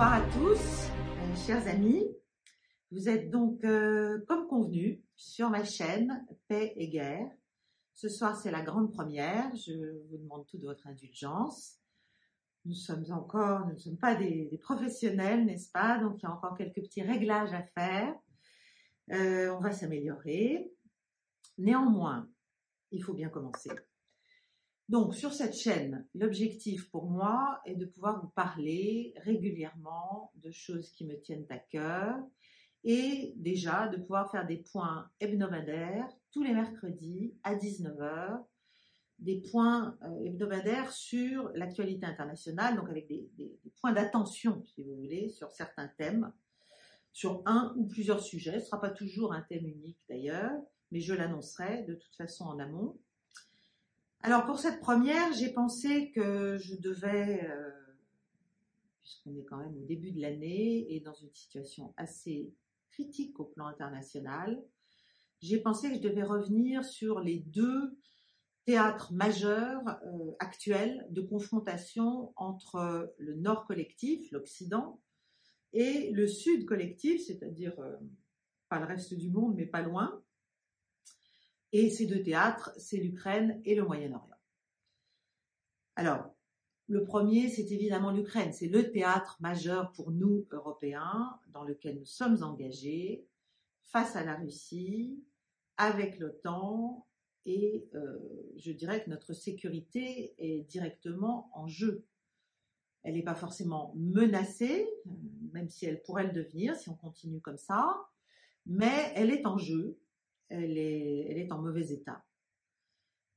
Bonsoir à tous, euh, chers amis. Vous êtes donc, euh, comme convenu, sur ma chaîne Paix et Guerre. Ce soir, c'est la grande première. Je vous demande toute votre indulgence. Nous sommes encore, nous ne sommes pas des, professionnels, n'est-ce pas? Donc, il y a encore quelques petits réglages à faire. Euh, on va s'améliorer. Néanmoins, il faut bien commencer. Donc, sur cette chaîne, l'objectif pour moi est de pouvoir vous parler régulièrement de choses qui me tiennent à cœur et déjà de pouvoir faire des points hebdomadaires tous les mercredis à 19h, des points euh, hebdomadaires sur l'actualité internationale, donc avec des, points d'attention, si vous voulez, sur certains thèmes, sur un ou plusieurs sujets. Ce ne sera pas toujours un thème unique d'ailleurs, mais je l'annoncerai de toute façon en amont. Alors pour cette première, j'ai pensé que je devais, euh, puisqu'on est quand même au début de l'année et dans une situation assez critique au plan international, j'ai pensé que je devais revenir sur les deux théâtres majeurs euh, actuels de confrontation entre le Nord collectif, l'Occident, et le Sud collectif, c'est-à-dire euh, pas le reste du monde, mais pas loin. Et ces deux théâtres, c'est l'Ukraine et le Moyen-Orient. Alors, le premier, c'est évidemment l'Ukraine. C'est le théâtre majeur pour nous, Européens, dans lequel nous sommes engagés face à la Russie, avec l'OTAN, et euh, je dirais que notre sécurité est directement en jeu. Elle n'est pas forcément menacée, même si elle pourrait le devenir si on continue comme ça, mais elle est en jeu, elle est, en mauvais état.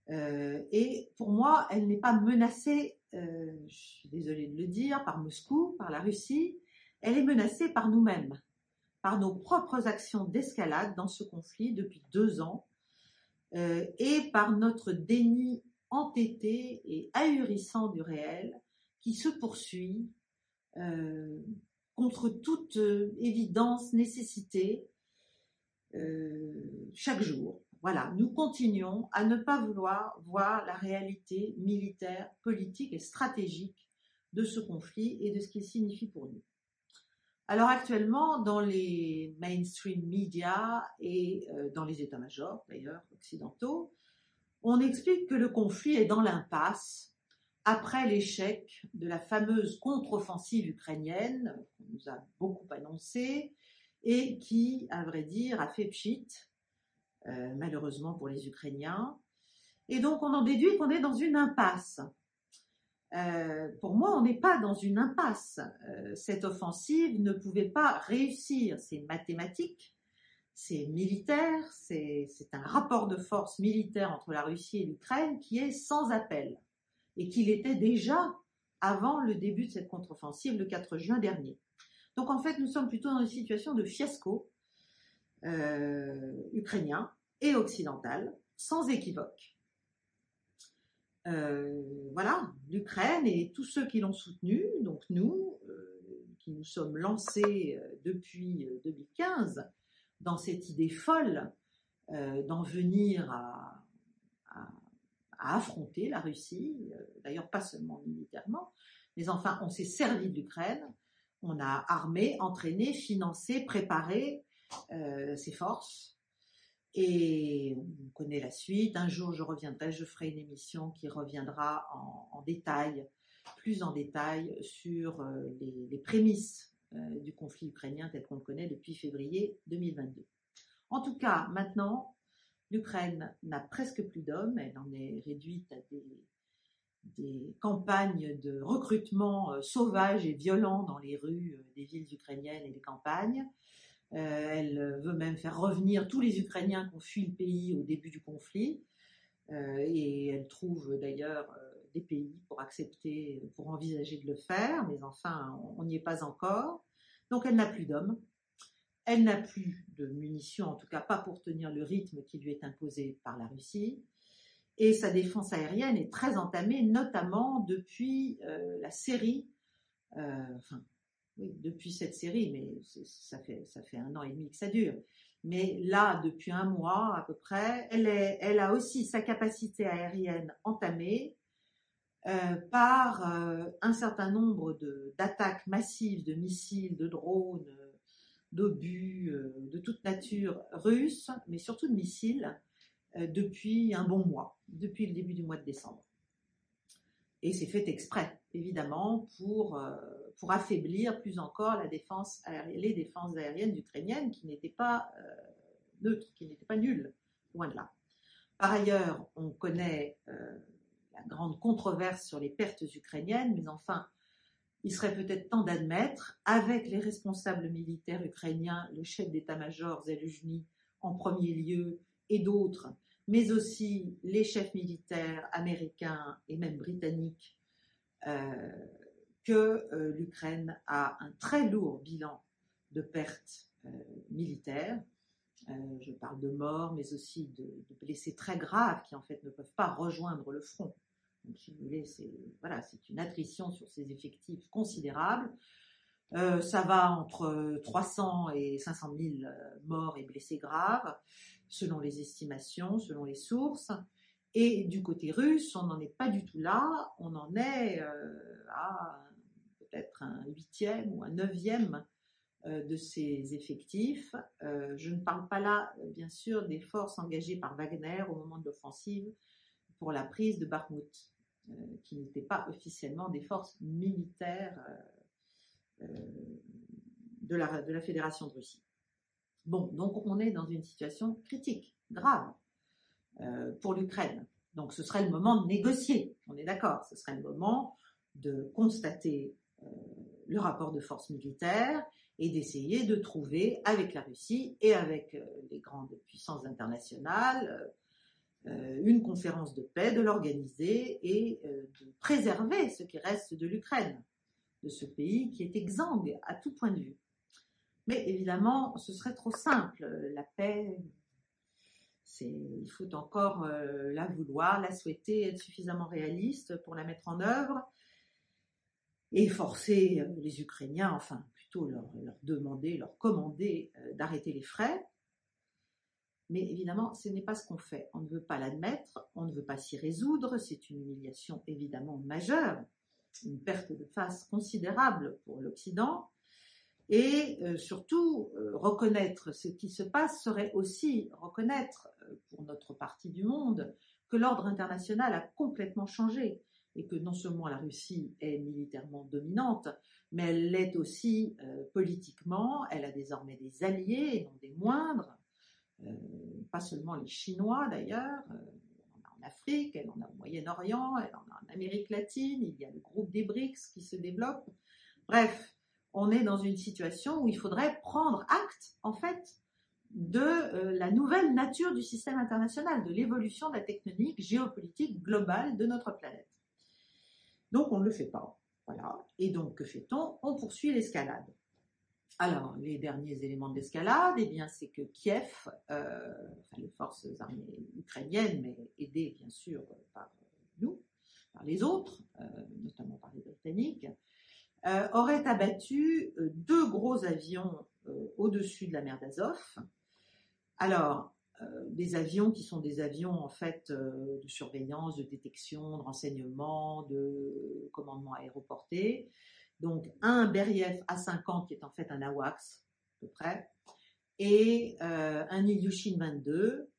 Euh, et pour moi, elle n'est pas menacée, euh, je suis désolée de le dire, par Moscou, par la Russie, elle est menacée par nous-mêmes, par nos propres actions d'escalade dans ce conflit depuis deux ans, euh, et par notre déni entêté et ahurissant du réel qui se poursuit contre toute évidence, nécessité, euh, chaque jour. Voilà, nous continuons à ne pas vouloir voir la réalité militaire, politique et stratégique de ce conflit et de ce qu'il signifie pour nous. Alors actuellement, dans les mainstream médias et euh, dans les états-majors d'ailleurs occidentaux, on explique que le conflit est dans l'impasse après l'échec de la fameuse contre-offensive ukrainienne qu'on nous a beaucoup annoncée et qui, à vrai dire, a fait pchit, euh, malheureusement pour les Ukrainiens. Et donc on en déduit qu'on est dans une impasse. Euh, pour moi, on n'est pas dans une impasse. Euh, cette offensive ne pouvait pas réussir. C'est mathématique, c'est militaire, c'est un rapport de force militaire entre la Russie et l'Ukraine qui est sans appel et qu'il était déjà avant le début de cette contre-offensive le 4 juin dernier. Donc en fait, nous sommes plutôt dans une situation de fiasco euh, ukrainien et occidental, sans équivoque. Euh, voilà, l'Ukraine et tous ceux qui l'ont soutenu, donc nous, euh, qui nous sommes lancés depuis euh, 2015 dans cette idée folle d'en venir à, affronter la Russie, d'ailleurs pas seulement militairement, mais enfin on s'est servi de l'Ukraine, on a armé, entraîné, financé, préparé euh, ses forces. Et on connaît la suite. Un jour, je reviendrai, je ferai une émission qui reviendra en, détail, plus en détail, sur euh, les, les prémices euh, du conflit ukrainien tel qu'on le connaît depuis février 2022. En tout cas, maintenant, l'Ukraine n'a presque plus d'hommes. Elle en est réduite à des, des campagnes de recrutement euh, sauvages et violents dans les rues euh, des villes ukrainiennes et des campagnes. Euh, elle veut même faire revenir tous les Ukrainiens qui ont fui le pays au début du conflit. Et elle trouve d'ailleurs des pays pour accepter, pour envisager de le faire, mais enfin, on n'y est pas encore. Donc elle n'a plus d'hommes. Elle n'a plus de munitions, en tout cas pas pour tenir le rythme qui lui est imposé par la Russie. Et sa défense aérienne est très entamée, notamment depuis euh, la série, euh, enfin, oui, depuis cette série, mais ça fait, ça fait un an et demi que ça dure. Mais là, depuis un mois à peu près, elle, est, elle a aussi sa capacité aérienne entamée. par un certain nombre d'attaques massives de missiles, de drones, d'obus de toute nature russes, mais surtout de missiles, depuis un bon mois, depuis le début du mois de décembre. Et c'est fait exprès, évidemment, pour, euh, pour affaiblir plus encore la défense les défenses aériennes ukrainiennes qui n'étaient pas euh, neutres, qui n'étaient pas nulles, loin de là. Par ailleurs, on connaît euh, la grande controverse sur les pertes ukrainiennes, mais enfin, il serait peut-être temps d'admettre, avec les responsables militaires ukrainiens, le chef d'état-major Zelensky en premier lieu, et d'autres, mais aussi les chefs militaires américains et même britanniques, euh, que euh, l'Ukraine a un très lourd bilan de pertes euh, militaires. je parle de morts, mais aussi de, blessés très graves qui en fait ne peuvent pas rejoindre le front. Donc, si vous voulez, c'est voilà, une attrition sur ces effectifs considérable. Ça va entre 300 et 500 000 morts et blessés graves selon les estimations, selon les sources. Et du côté russe, on n'en est pas du tout là, on en est euh, à peut-être un huitième ou un neuvième euh, de ces effectifs. Euh, je ne parle pas là, bien sûr, des forces engagées par Wagner au moment de l'offensive pour la prise de Bakhmut, qui n'étaient pas officiellement des forces militaires de la, de la Fédération de Russie. Bon, donc on est dans une situation critique, grave, euh, pour l'Ukraine. Donc ce serait le moment de négocier, on est d'accord, ce serait le moment de constater euh, le rapport de force militaire et d'essayer de trouver avec la Russie et avec euh, les grandes puissances internationales une conférence de paix, de l'organiser et de préserver ce qui reste de l'Ukraine, de ce pays qui est exsangue à tout point de vue. Mais évidemment, ce serait trop simple. La paix, il faut encore euh, la vouloir, la souhaiter, être suffisamment réaliste pour la mettre en œuvre et forcer euh, les Ukrainiens, enfin plutôt leur, demander, leur commander euh, d'arrêter les frais. Mais évidemment, ce n'est pas ce qu'on fait. On ne veut pas l'admettre, on ne veut pas s'y résoudre. C'est une humiliation évidemment majeure, une perte de face considérable pour l'Occident. Et euh, surtout, euh, reconnaître ce qui se passe serait aussi reconnaître, euh, pour notre partie du monde, que l'ordre international a complètement changé et que non seulement la Russie est militairement dominante, mais elle l'est aussi politiquement, elle a désormais des alliés et non des moindres, pas seulement les Chinois d'ailleurs, Afrique, elle en a au Moyen-Orient, elle en a en Amérique latine, il y a le groupe des BRICS qui se développe. Bref, on est dans une situation où il faudrait prendre acte, en fait, de euh, la nouvelle nature du système international, de l'évolution de la tectonique géopolitique globale de notre planète. Donc, on ne le fait pas. Et donc, que fait-on? On poursuit l'escalade. Alors, les derniers éléments de l'escalade, eh bien, c'est que Kiev, euh, les forces armées ukrainiennes, mais aidées bien sûr par nous, par les autres, euh, notamment par les Britanniques, euh, aurait abattu deux gros avions au-dessus de la mer d'Azov. Alors, des avions qui sont des avions en fait de surveillance, de détection, de renseignement, de commandement aéroporté. Donc un Beriev A-50 qui est en fait un AWACS à peu près, et un Ilyushin 22,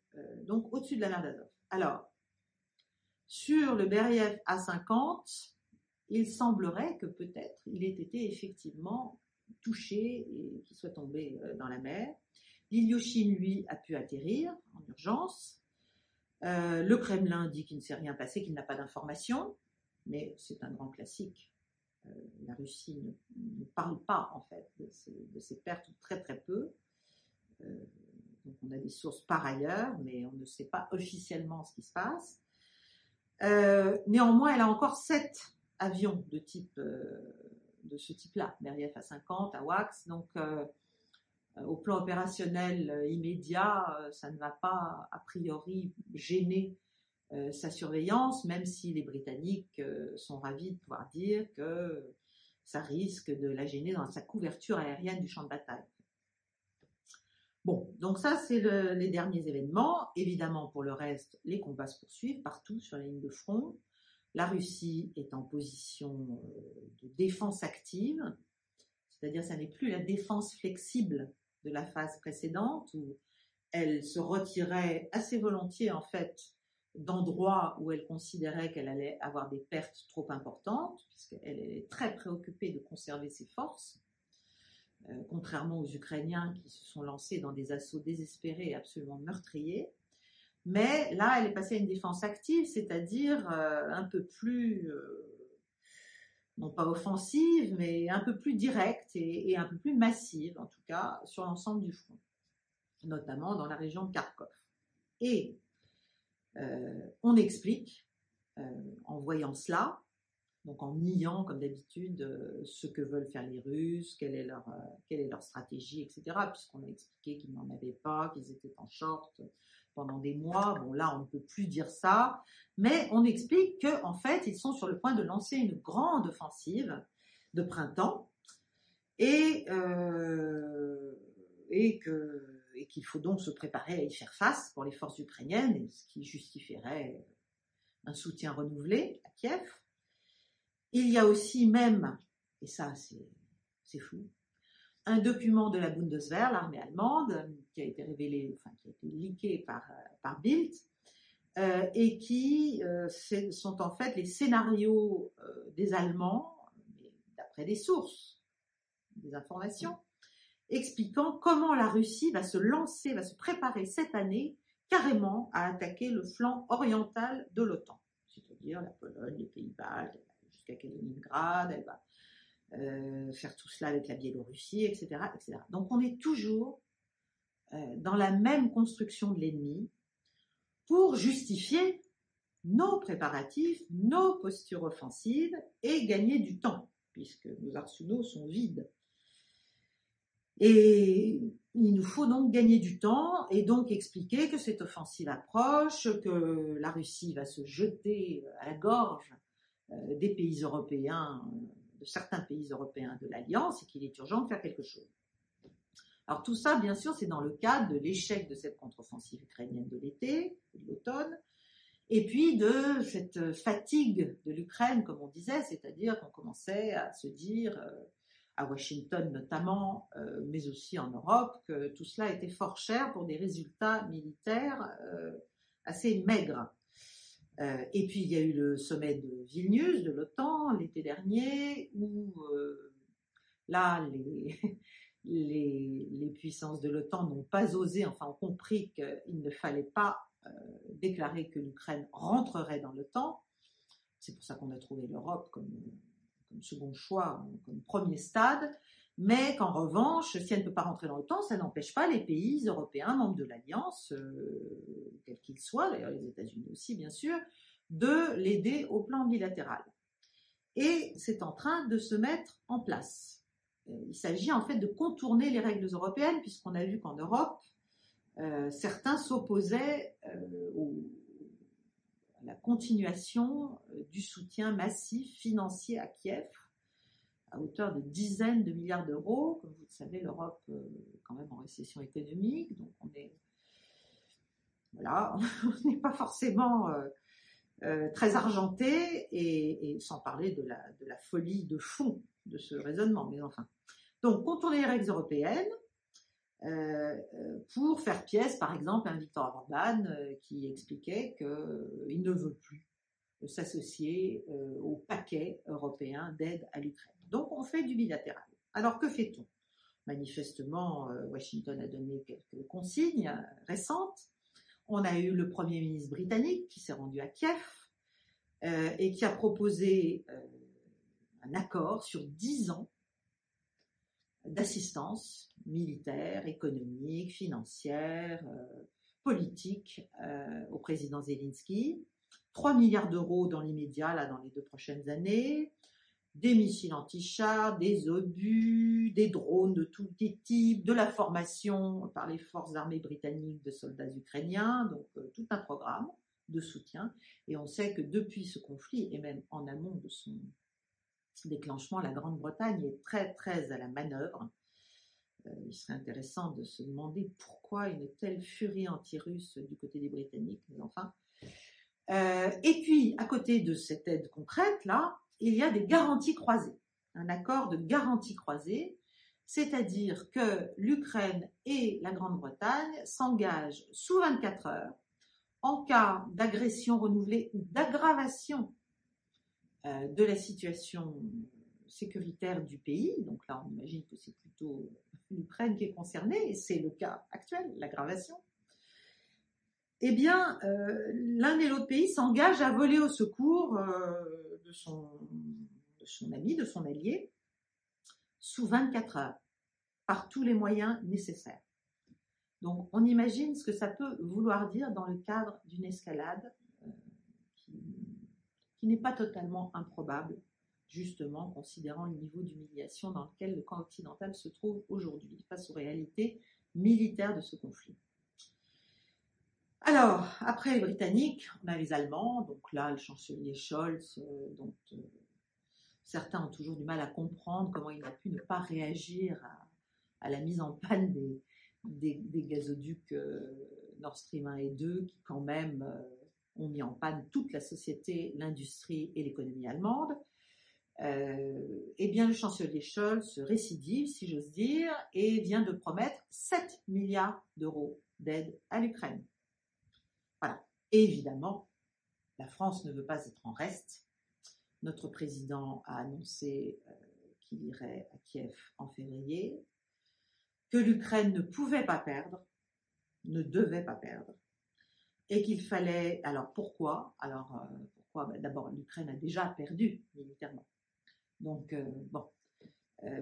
donc au-dessus de la mer d'Azov. Alors, sur le Beriev A-50, il semblerait que peut-être il ait été effectivement touché et qu'il soit tombé euh, dans la mer. L'Ilyushin, lui, a pu atterrir en urgence. Euh, le Kremlin dit qu'il ne s'est rien passé, qu'il n'a pas d'informations, mais c'est un grand classique. Euh, la Russie ne, parle pas en fait de ces, pertes, très très peu. donc on a des sources par ailleurs, mais on ne sait pas officiellement ce qui se passe. néanmoins, elle a encore sept avions de euh, de ce type-là, Meriev A50, AWACS. Donc, euh, euh, au plan opérationnel immédiat, ça ne va pas a priori gêner sa surveillance, même si les Britanniques sont ravis de pouvoir dire que ça risque de la gêner dans sa couverture aérienne du champ de bataille. Bon, donc ça, c'est les derniers événements. Évidemment, pour le reste, les combats se poursuivent partout sur la ligne de front. La Russie est en position de défense active, c'est-à-dire ça n'est plus la défense flexible de la phase précédente où elle se retirait assez volontiers en fait d'endroits où elle considérait qu'elle allait avoir des pertes trop importantes, puisqu'elle est très préoccupée de conserver ses forces, euh, contrairement aux Ukrainiens qui se sont lancés dans des assauts désespérés et absolument meurtriers. Mais là, elle est passée à une défense active, c'est-à-dire euh, un peu plus, euh, non pas offensive, mais un peu plus directe et, un peu plus massive, en tout cas, sur l'ensemble du front, notamment dans la région de Kharkov. Et on explique, euh, en voyant cela, donc en niant comme d'habitude euh, ce que veulent faire les Russes, quelle est leur, quelle est leur stratégie, etc. Puisqu'on a expliqué qu'ils n'en avaient pas, qu'ils étaient en short pendant des mois. Bon là, on ne peut plus dire ça, mais on explique qu'en fait, ils sont sur le point de lancer une grande offensive de printemps et, et que et qu'il faut donc se préparer à y faire face pour les forces ukrainiennes, ce qui justifierait un soutien renouvelé à Kiev. Il y a aussi même, et ça c'est fou, un document de la Bundeswehr, l'armée allemande, qui a été révélé, enfin qui a été leaké par, par Bild, euh, et qui euh, sont en fait les scénarios euh, des Allemands, d'après des sources, des informations, expliquant comment la Russie va se lancer, va se préparer cette année carrément à attaquer le flanc oriental de l'OTAN, c'est-à-dire la Pologne, les Pays-Bas, jusqu'à Kaliningrad, elle va euh, faire tout cela avec la Biélorussie, etc., etc. Donc on est toujours euh, dans la même construction de l'ennemi pour justifier nos préparatifs, nos postures offensives et gagner du temps, puisque nos arsenaux sont vides. Et il nous faut donc gagner du temps et donc expliquer que cette offensive approche, que la Russie va se jeter à la gorge euh, des pays européens, de certains pays européens de l'Alliance et qu'il est urgent de faire quelque chose. Alors tout ça, bien sûr, c'est dans le cadre de l'échec de cette contre-offensive ukrainienne de l'été, de l'automne, et puis de cette fatigue de l'Ukraine, comme on disait, c'est-à-dire qu'on commençait à se dire, euh, à Washington notamment, euh, mais aussi en Europe, que tout cela était fort cher pour des résultats militaires euh, assez maigres. Euh, et puis il y a eu le sommet de Vilnius de l'OTAN l'été dernier, où là les, puissances de l'OTAN n'ont pas osé, enfin ont compris qu'il ne fallait pas déclarer que l'Ukraine rentrerait dans l'OTAN. C'est pour ça qu'on a trouvé l'Europe comme second choix, comme premier stade, mais qu'en revanche, si elle ne peut pas rentrer dans le temps, ça n'empêche pas les pays européens, membres de l'Alliance, euh, quels qu'ils soient, d'ailleurs les États-Unis aussi bien sûr, de l'aider au plan bilatéral. Et c'est en train de se mettre en place. Euh, il s'agit en fait de contourner les règles européennes, puisqu'on a vu qu'en Europe, euh, certains s'opposaient aux la continuation euh, du soutien massif financier à Kiev à hauteur de dizaines de milliards d'euros. Comme vous le savez, l'Europe est quand même en récession économique, donc on voilà, on n'est pas forcément euh, euh, très argenté, et, sans parler de la, de la folie de fond de ce raisonnement, mais enfin. Donc, contourner les règles européennes, euh, pour faire pièce, par exemple, un Victor Orban euh, qui expliquait qu'il euh, ne veut plus s'associer au paquet européen d'aide à l'Ukraine. Donc on fait du bilatéral. Alors que fait-on? Manifestement, Washington a donné quelques consignes récentes. On a eu le Premier ministre britannique qui s'est rendu à Kiev et qui a proposé un accord sur dix ans d'assistance militaire, économique, financière, euh, politique euh, au président Zelensky. 3 milliards d'euros dans l'immédiat, là, dans les deux prochaines années. Des missiles anti-chars, des obus, des drones de tous les types, de la formation par les forces armées britanniques de soldats ukrainiens, donc euh, tout un programme de soutien. Et on sait que depuis ce conflit, et même en amont de son déclenchement, la Grande-Bretagne est très très à la manœuvre. Euh, il serait intéressant de se demander pourquoi une telle furie anti-russe du côté des Britanniques, mais enfin, Euh, et puis, à côté de cette aide concrète, là, il y a des garanties croisées. Un accord de garantie croisée, c'est-à-dire que l'Ukraine et la Grande-Bretagne s'engagent sous 24 heures en cas d'agression renouvelée ou d'aggravation de la situation sécuritaire du pays. Donc là, on imagine que c'est plutôt l'Ukraine qui est concernée, et c'est le cas actuel, l'aggravation eh bien, euh, l'un et l'autre pays s'engagent à voler au secours euh, de, son, ami, de son allié, sous 24 heures, par tous les moyens nécessaires. Donc, on imagine ce que ça peut vouloir dire dans le cadre d'une escalade euh, n'est pas totalement improbable, justement, considérant le niveau d'humiliation dans lequel le camp occidental se trouve aujourd'hui face aux réalités militaires de ce conflit. Alors, après les Britanniques, on a les Allemands, donc là, le chancelier Scholz, euh, dont euh, certains ont toujours du mal à comprendre comment il a pu ne pas réagir à, la mise en panne des, gazoducs euh, Nord Stream 1 et 2, qui quand même ont mis en panne toute la société, l'industrie et l'économie allemande. eh bien, le chancelier Scholz récidive, si j'ose dire, et vient de promettre 7 milliards d'euros d'aide à l'Ukraine évidemment, la France ne veut pas être en reste. Notre président a annoncé euh, qu'il irait à Kiev en février, que l'Ukraine ne pouvait pas perdre, ne devait pas perdre, et qu'il fallait. Alors pourquoi? Alors euh, pourquoi? Ben, D'abord, l'Ukraine a déjà perdu militairement. Donc euh, bon,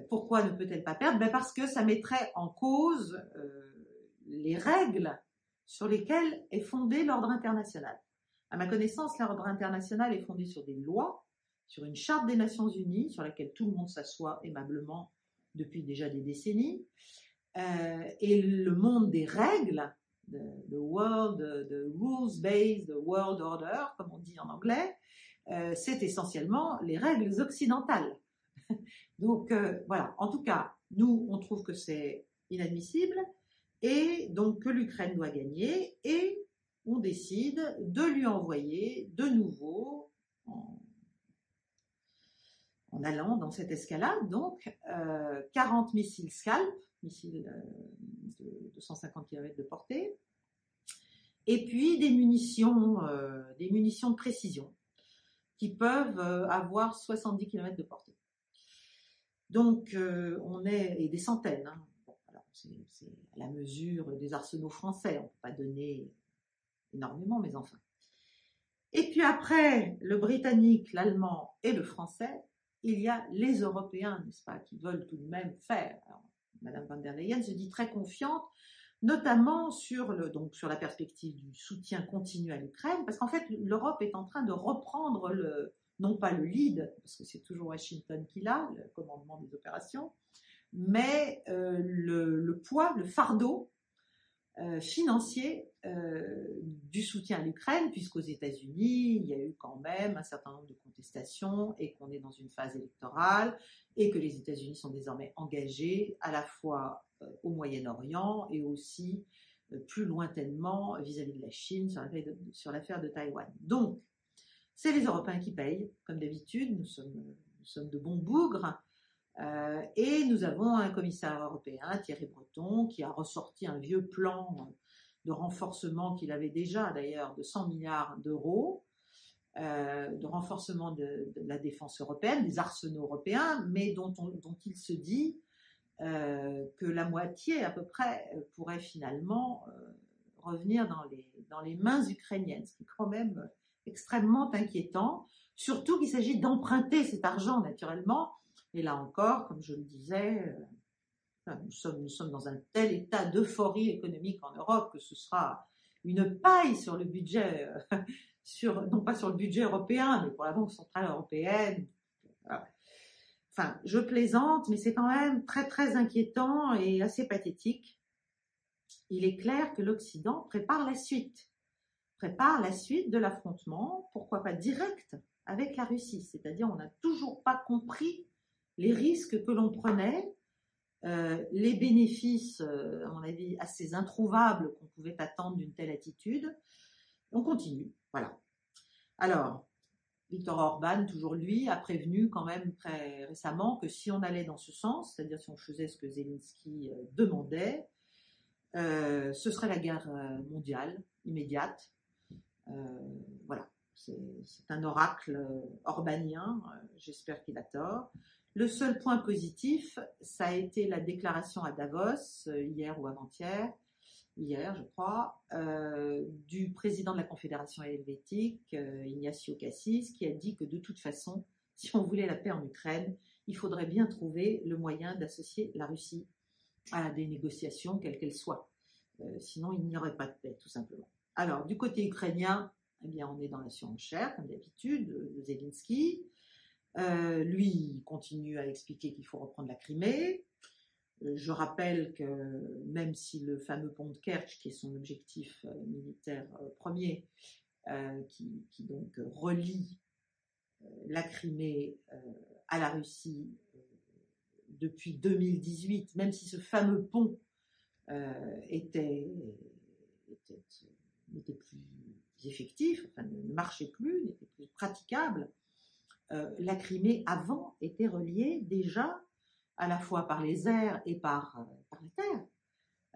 pourquoi ne peut-elle pas perdre? Ben, Parce que ça mettrait en cause les règles sur lesquels est fondé l'ordre international. À ma connaissance, l'ordre international est fondé sur des lois, sur une charte des Nations Unies, sur laquelle tout le monde s'assoit aimablement depuis déjà des décennies, euh, et le monde des règles, the, world, the, rules-based world order, comme on dit en anglais, euh, c'est essentiellement les règles occidentales. Donc euh, voilà, en tout cas, nous, on trouve que c'est inadmissible et donc que l'Ukraine doit gagner, et on décide de lui envoyer de nouveau, en, allant dans cette escalade, donc 40 euh, missiles Scalp, missiles euh, de 250 km de portée, et puis des munitions, euh, des munitions de précision qui peuvent avoir 70 km de portée. Donc on est, et des centaines, hein, c'est à la mesure des arsenaux français. On ne peut pas donner énormément, mais enfin. Et puis après le britannique, l'allemand et le français, il y a les Européens, n'est-ce pas, qui veulent tout de même faire. Madame van der Leyen se dit très confiante, notamment sur, la perspective du soutien continu à l'Ukraine, parce qu'en fait, l'Europe est en train de reprendre le, non pas le lead, parce que c'est toujours Washington qui l'a, le commandement des opérations, mais euh, le, poids, le fardeau euh, financier euh, du soutien à l'Ukraine, puisqu'aux États-Unis, il y a eu quand même un certain nombre de contestations et qu'on est dans une phase électorale et que les États-Unis sont désormais engagés à la fois au Moyen-Orient et aussi plus lointainement vis-à-vis de la Chine sur l'affaire de, de, Taïwan. Donc, c'est les Européens qui payent, comme d'habitude, nous sommes, nous sommes de bons bougres. Euh, et nous avons un commissaire européen, Thierry Breton, qui a ressorti un vieux plan de renforcement qu'il avait déjà d'ailleurs de 100 milliards d'euros, euh, de renforcement de, la défense européenne, des arsenaux européens, mais dont, dont il se dit euh, que la moitié à peu près pourrait finalement revenir dans les, dans les mains ukrainiennes, ce qui est quand même extrêmement inquiétant, surtout qu'il s'agit d'emprunter cet argent naturellement. Et là encore, comme je le disais, nous, sommes, dans un tel état d'euphorie économique en Europe que ce sera une paille sur le budget, euh, non pas sur le budget européen, mais pour la Banque Centrale Européenne. Enfin, je plaisante, mais c'est quand même très très inquiétant et assez pathétique. Il est clair que l'Occident prépare la suite, prépare la suite de l'affrontement, pourquoi pas direct, avec la Russie. C'est-à-dire, on n'a toujours pas compris les risques que l'on prenait, euh, les bénéfices, euh, à mon avis, assez introuvables qu'on pouvait attendre d'une telle attitude. On continue, voilà. Alors, Viktor Orban, toujours lui, a prévenu quand même très récemment que si on allait dans ce sens, c'est-à-dire si on faisait ce que Zelensky euh, demandait, ce serait la guerre mondiale immédiate. voilà, c'est un oracle orbanien, j'espère qu'il a tort. Le seul point positif, ça a été la déclaration à Davos, hier ou avant-hier, hier, je crois, euh, du président de la Confédération helvétique, euh, Ignacio Cassis, qui a dit que de toute façon, si on voulait la paix en Ukraine, il faudrait bien trouver le moyen d'associer la Russie à des négociations, quelles qu'elles soient. Euh, sinon, il n'y aurait pas de paix, tout simplement. Alors, du côté ukrainien, eh bien, on est dans la surenchère, comme d'habitude, de Zelensky. lui, continue à expliquer qu'il faut reprendre la Crimée. Euh, je rappelle que même si le fameux pont de Kerch, qui est son objectif euh, militaire euh, premier, qui, donc relie la Crimée à la Russie depuis 2018, même si ce fameux pont était, n'était plus effectif, ne marchait plus, n'était plus praticable, la Crimée avant était reliée déjà à la fois par les airs et par, euh, la terre,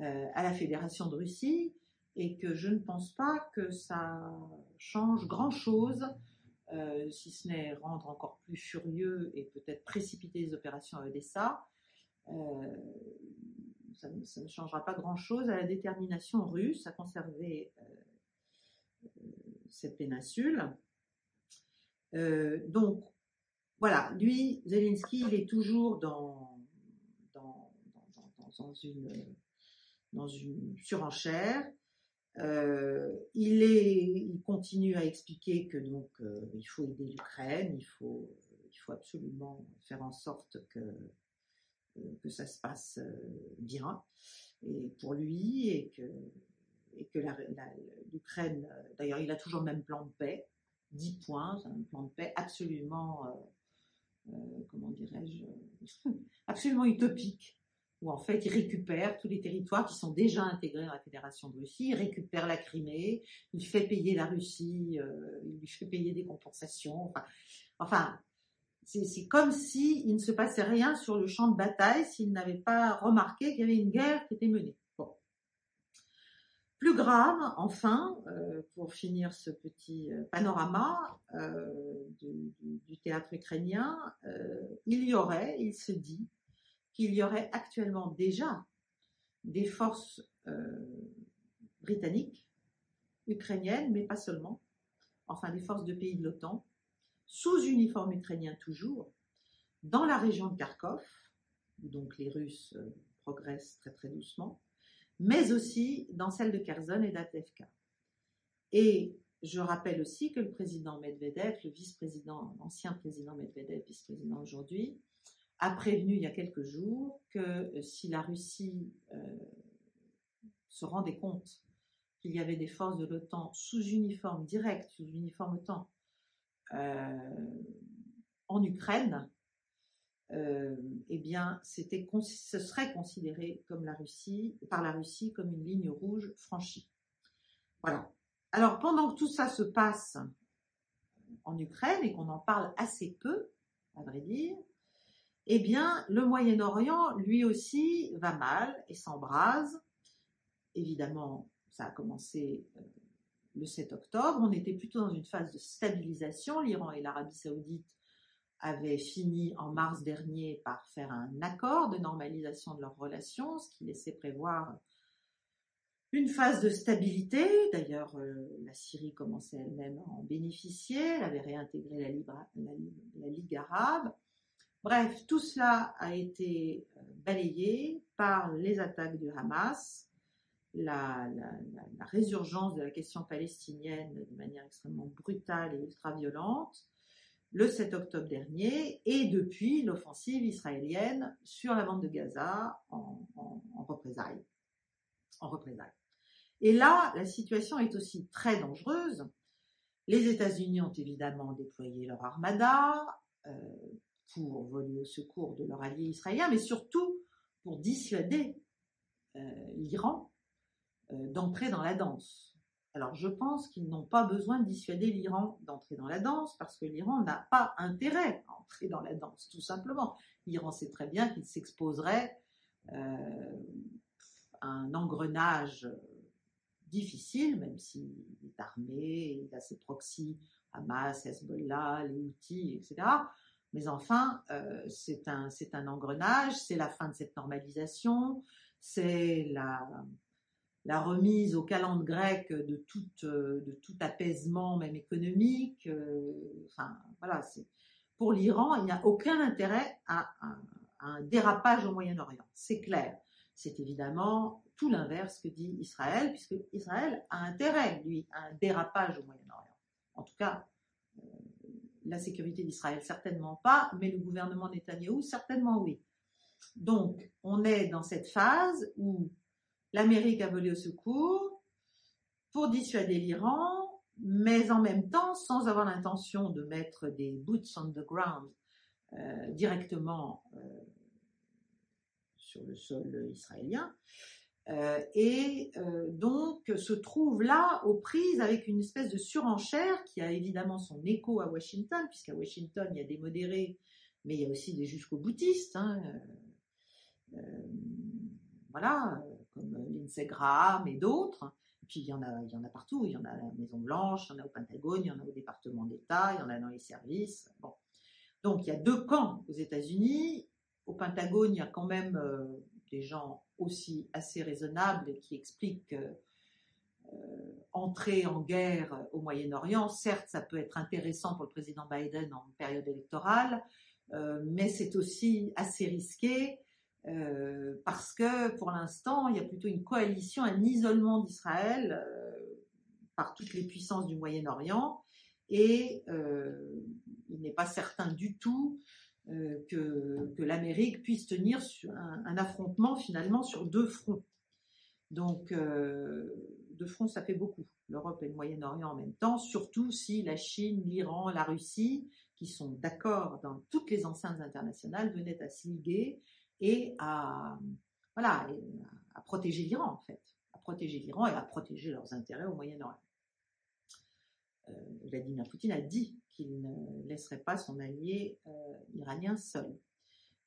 euh, à la Fédération de Russie, et que je ne pense pas que ça change grand-chose, euh, si ce n'est rendre encore plus furieux et peut-être précipiter les opérations à Odessa. Ça, ne changera pas grand-chose à la détermination russe à conserver cette péninsule. Donc, voilà, lui, Zelensky, il est toujours dans, dans, une, dans une surenchère. Euh, il, est, il continue à expliquer que donc euh, il faut aider l'Ukraine, il faut, il faut absolument faire en sorte que, euh, que ça se passe bien. Et pour lui et que, et que l'Ukraine, d'ailleurs il a toujours le même plan de paix, 10 points, un plan de paix absolument euh, comment dirais-je, absolument utopique, où en fait il récupère tous les territoires qui sont déjà intégrés dans la Fédération de Russie, il récupère la Crimée, il fait payer la Russie, euh, il lui fait payer des compensations, enfin, c'est comme s'il ne se passait rien sur le champ de bataille s'il n'avait pas remarqué qu'il y avait une guerre qui était menée. Plus grave, enfin, euh, pour finir ce petit euh, panorama euh, du, théâtre ukrainien, il y aurait, il se dit, qu'il y aurait actuellement déjà des forces britanniques, ukrainiennes, mais pas seulement, enfin des forces de pays de l'OTAN, sous uniforme ukrainien toujours, dans la région de Kharkov, où donc les Russes progressent très très doucement, mais aussi dans celle de Kherson et d'Atevka. Et je rappelle aussi que le président Medvedev, le vice-président, l'ancien président Medvedev, vice-président aujourd'hui, a prévenu il y a quelques jours que euh, si la Russie euh, se rendait compte qu'il y avait des forces de l'OTAN sous uniforme direct, sous uniforme OTAN, euh, en Ukraine, eh bien, ce serait considéré comme la Russie, par la Russie comme une ligne rouge franchie. Voilà. Alors, pendant que tout ça se passe en Ukraine et qu'on en parle assez peu, à vrai dire, eh bien, le Moyen-Orient, lui aussi, va mal et s'embrase. Évidemment, ça a commencé euh, le 7 octobre. On était plutôt dans une phase de stabilisation. L'Iran et l'Arabie saoudite avaient fini en mars dernier par faire un accord de normalisation de leurs relations, ce qui laissait prévoir une phase de stabilité. D'ailleurs, euh, la Syrie commençait elle-même à en bénéficier, elle avait réintégré la, Ligue arabe. Bref, tout cela a été euh, balayé par les attaques du Hamas, la, la, résurgence de la question palestinienne de manière extrêmement brutale et ultra-violente, le 7 octobre dernier et depuis l'offensive israélienne sur la bande de Gaza en, représailles. En représailles. Et là, la situation est aussi très dangereuse. Les États-Unis ont évidemment déployé leur armada euh, pour voler au secours de leur allié israélien, mais surtout pour dissuader euh, l'Iran euh, d'entrer dans la danse. Alors je pense qu'ils n'ont pas besoin de dissuader l'Iran d'entrer dans la danse parce que l'Iran n'a pas intérêt à entrer dans la danse, tout simplement. L'Iran sait très bien qu'il s'exposerait euh, à un engrenage difficile, même s'il est armé, il a ses proxys, Hamas, Hezbollah, les Houthis, etc. Mais enfin, euh, c'est un engrenage, c'est la fin de cette normalisation, c'est la, la remise au calendrier grec de tout, euh, de tout apaisement, même économique. Euh, enfin, voilà, pour l'Iran, il n'y a aucun intérêt à, un dérapage au Moyen-Orient. C'est clair. C'est évidemment tout l'inverse que dit Israël, puisque Israël a intérêt, lui, à un dérapage au Moyen-Orient. En tout cas, euh, la sécurité d'Israël, certainement pas, mais le gouvernement Netanyahou, certainement oui. Donc, on est dans cette phase où l'Amérique a volé au secours pour dissuader l'Iran, mais en même temps sans avoir l'intention de mettre des boots on the ground euh, directement euh, sur le sol israélien. Euh, et donc se trouve là aux prises avec une espèce de surenchère qui a évidemment son écho à Washington, puisqu'à Washington il y a des modérés, mais il y a aussi des jusqu'au boutistes. Hein, voilà, comme Lindsey Graham et d'autres. Puis il y, en a, il y en a partout, il y en a à la Maison Blanche, il y en a au Pentagone, il y en a au département d'État, il y en a dans les services. Bon. Donc il y a deux camps aux États-Unis. Au Pentagone, il y a quand même euh, des gens aussi assez raisonnables qui expliquent que euh, entrer en guerre au Moyen-Orient, certes, ça peut être intéressant pour le président Biden en période électorale, euh, mais c'est aussi assez risqué euh, parce que pour l'instant, il y a plutôt une coalition, un isolement d'Israël euh, par toutes les puissances du Moyen-Orient, et euh, il n'est pas certain du tout que, que l'Amérique puisse tenir sur un, affrontement finalement sur deux fronts. Donc, deux fronts, ça fait beaucoup. L'Europe et le Moyen-Orient en même temps, surtout si la Chine, l'Iran, la Russie, qui sont d'accord dans toutes les enceintes internationales, venaient à s'y liguer et à, voilà, à protéger l'Iran en fait, à protéger l'Iran et à protéger leurs intérêts au Moyen-Orient. Euh, Vladimir Poutine a dit qu'il ne laisserait pas son allié euh, iranien seul.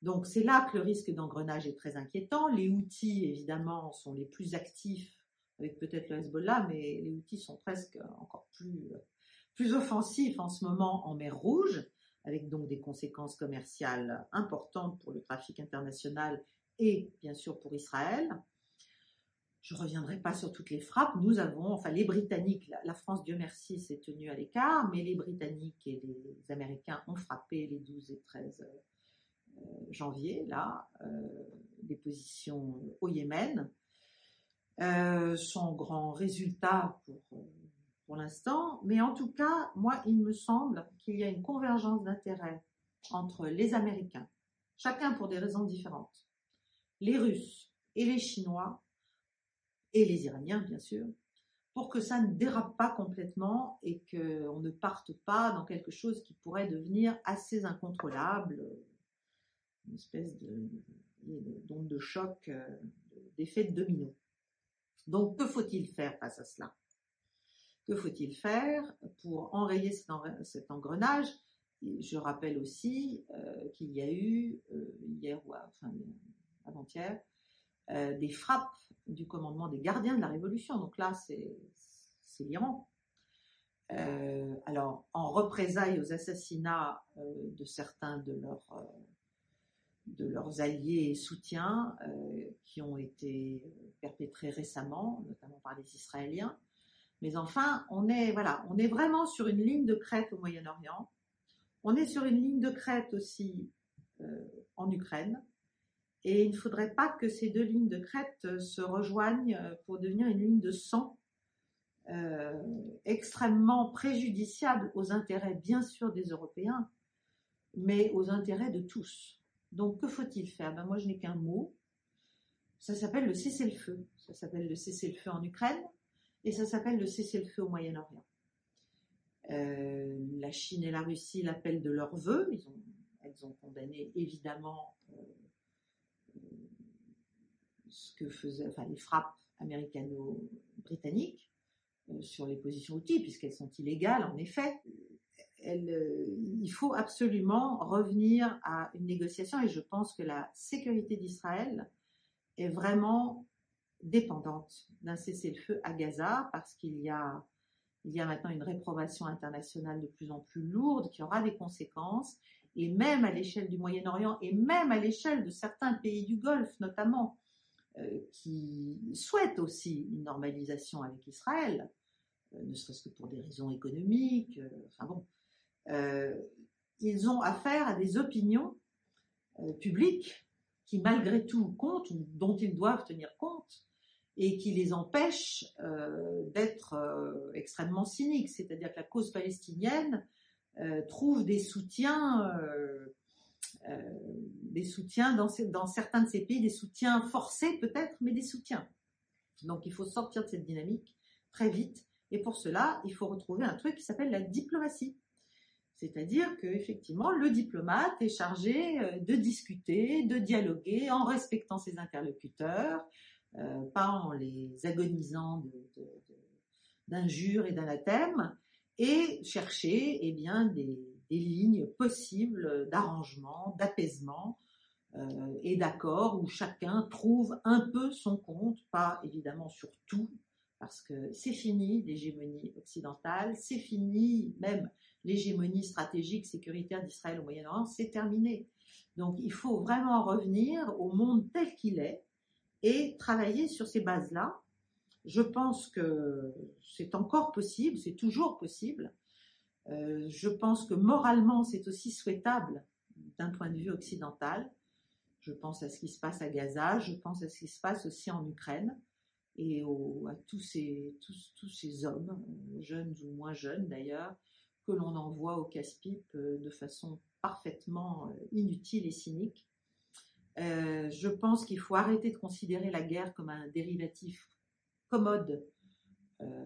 Donc c'est là que le risque d'engrenage est très inquiétant. Les outils, évidemment, sont les plus actifs, avec peut-être le Hezbollah, mais les outils sont presque encore plus, plus offensifs en ce moment en mer Rouge avec donc des conséquences commerciales importantes pour le trafic international et bien sûr pour Israël. Je ne reviendrai pas sur toutes les frappes. Nous avons, enfin les Britanniques, la, France, Dieu merci, s'est tenue à l'écart, mais les Britanniques et les Américains ont frappé les 12 et 13 euh, janvier, là, euh, des positions au Yémen. Euh, sans grand résultat pour pour l'instant, mais en tout cas, moi, il me semble qu'il y a une convergence d'intérêts entre les Américains, chacun pour des raisons différentes, les Russes et les Chinois, et les Iraniens, bien sûr, pour que ça ne dérape pas complètement et qu'on ne parte pas dans quelque chose qui pourrait devenir assez incontrôlable, une espèce d'onde de, de choc, euh, d'effet de domino. Donc, que faut-il faire face à cela? Que faut-il faire pour enrayer cet engrenage? Je rappelle aussi euh, qu'il y a eu, euh, hier ou avant-hier, euh, des frappes du commandement des gardiens de la Révolution. Donc là, c'est l'Iran. alors, en représailles aux assassinats de certains de leurs alliés et soutiens qui ont été perpétrés récemment, notamment par les Israéliens, mais enfin, on est, voilà, on est vraiment sur une ligne de crête au Moyen-Orient. On est sur une ligne de crête aussi euh, en Ukraine. Et il ne faudrait pas que ces deux lignes de crête euh, se rejoignent euh, pour devenir une ligne de sang extrêmement préjudiciable aux intérêts, bien sûr, des Européens, mais aux intérêts de tous. Donc, que faut-il faire? Ben, Moi, je n'ai qu'un mot. Ça s'appelle le cessez-le-feu. Ça s'appelle le cessez-le-feu en Ukraine et ça s'appelle le cessez-le-feu au Moyen-Orient. Euh, la Chine et la Russie l'appellent de leur vœu, elles ont condamné évidemment euh, ce que faisaient, les frappes américano-britanniques. sur les positions outils, puisqu'elles sont illégales, en effet. il faut absolument revenir à une négociation et je pense que la sécurité d'Israël est vraiment dépendante d'un cessez-le-feu à Gaza parce qu'il y a il y a maintenant une réprobation internationale de plus en plus lourde qui aura des conséquences et même à l'échelle du Moyen-Orient et même à l'échelle de certains pays du Golfe notamment euh, qui souhaitent aussi une normalisation avec Israël, euh, ne serait-ce que pour des raisons économiques. Euh, enfin bon, ils ont affaire à des opinions publiques qui malgré tout comptent, dont ils doivent tenir compte, et qui les empêchent d'être extrêmement cyniques. C'est-à-dire que la cause palestinienne trouve des soutiens euh, des soutiens dans, dans, certains de ces pays, des soutiens forcés peut-être, mais des soutiens. Donc il faut sortir de cette dynamique très vite. Et pour cela, il faut retrouver un truc qui s'appelle la diplomatie. C'est-à-dire que effectivement, le diplomate est chargé euh, de discuter, de dialoguer en respectant ses interlocuteurs, euh, pas en les agonisant d'injures et d'anathèmes, et chercher eh bien, des, lignes possibles d'arrangement, d'apaisement euh, et d'accord où chacun trouve un peu son compte, pas évidemment sur tout, parce que c'est fini l'hégémonie occidentale, c'est fini même l'hégémonie stratégique sécuritaire d'Israël au Moyen-Orient, c'est terminé. Donc il faut vraiment revenir au monde tel qu'il est et travailler sur ces bases-là. Je pense que c'est encore possible, c'est toujours possible, euh, je pense que moralement, c'est aussi souhaitable d'un point de vue occidental. Je pense à ce qui se passe à Gaza, je pense à ce qui se passe aussi en Ukraine et à tous ces, tous, ces hommes, euh, jeunes ou moins jeunes d'ailleurs, que l'on envoie au casse-pipe euh, de façon parfaitement inutile et cynique. Je pense qu'il faut arrêter de considérer la guerre comme un dérivatif commode euh,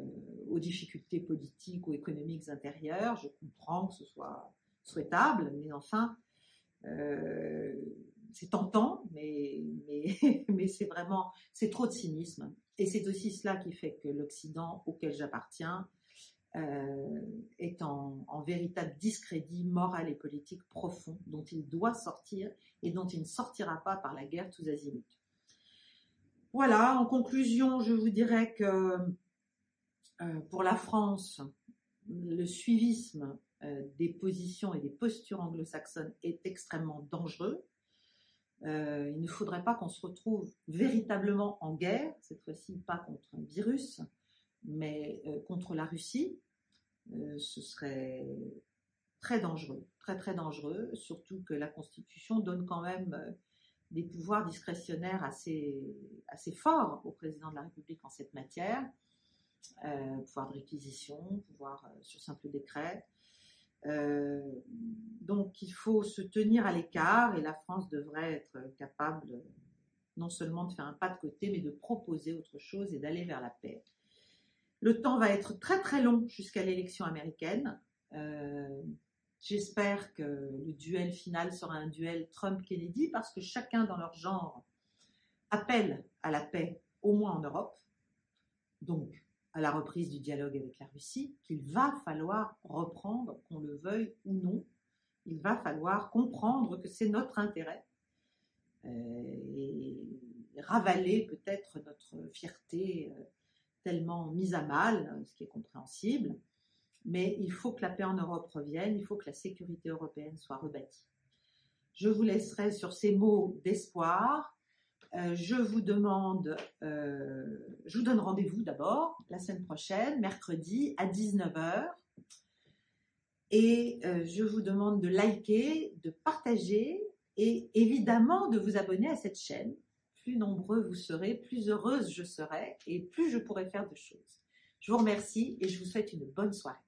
aux difficultés politiques ou économiques intérieures. Je comprends que ce soit souhaitable, mais enfin, euh, c'est tentant, mais, mais, c'est vraiment, c'est trop de cynisme. Et c'est aussi cela qui fait que l'Occident auquel j'appartiens euh, est en, véritable discrédit moral et politique profond dont il doit sortir et dont il ne sortira pas par la guerre tous azimuts. Voilà, en conclusion, je vous dirais que euh, pour la France, le suivisme euh, des positions et des postures anglo-saxonnes est extrêmement dangereux. Euh, il ne faudrait pas qu'on se retrouve véritablement en guerre, cette fois-ci pas contre un virus, mais contre la Russie. ce serait très dangereux, très très dangereux, surtout que la Constitution donne quand même des pouvoirs discrétionnaires assez, assez forts au président de la République en cette matière. Euh, pouvoir de réquisition, pouvoir euh, sur simple décret. Euh, donc il faut se tenir à l'écart et la France devrait être capable non seulement de faire un pas de côté, mais de proposer autre chose et d'aller vers la paix. Le temps va être très très long jusqu'à l'élection américaine. J'espère que le duel final sera un duel Trump-Kennedy parce que chacun dans leur genre appelle à la paix, au moins en Europe. Donc, à la reprise du dialogue avec la Russie qu'il va falloir reprendre, qu'on le veuille ou non. Il va falloir comprendre que c'est notre intérêt euh, et ravaler peut-être notre fierté euh, tellement mise à mal, ce qui est compréhensible. Mais il faut que la paix en Europe revienne, il faut que la sécurité européenne soit rebâtie. Je vous laisserai sur ces mots d'espoir euh, je vous demande, euh, je vous donne rendez-vous d'abord la semaine prochaine, mercredi à 19h. Et euh, je vous demande de liker, de partager et évidemment de vous abonner à cette chaîne. Plus nombreux vous serez, plus heureuse je serai et plus je pourrai faire de choses. Je vous remercie et je vous souhaite une bonne soirée.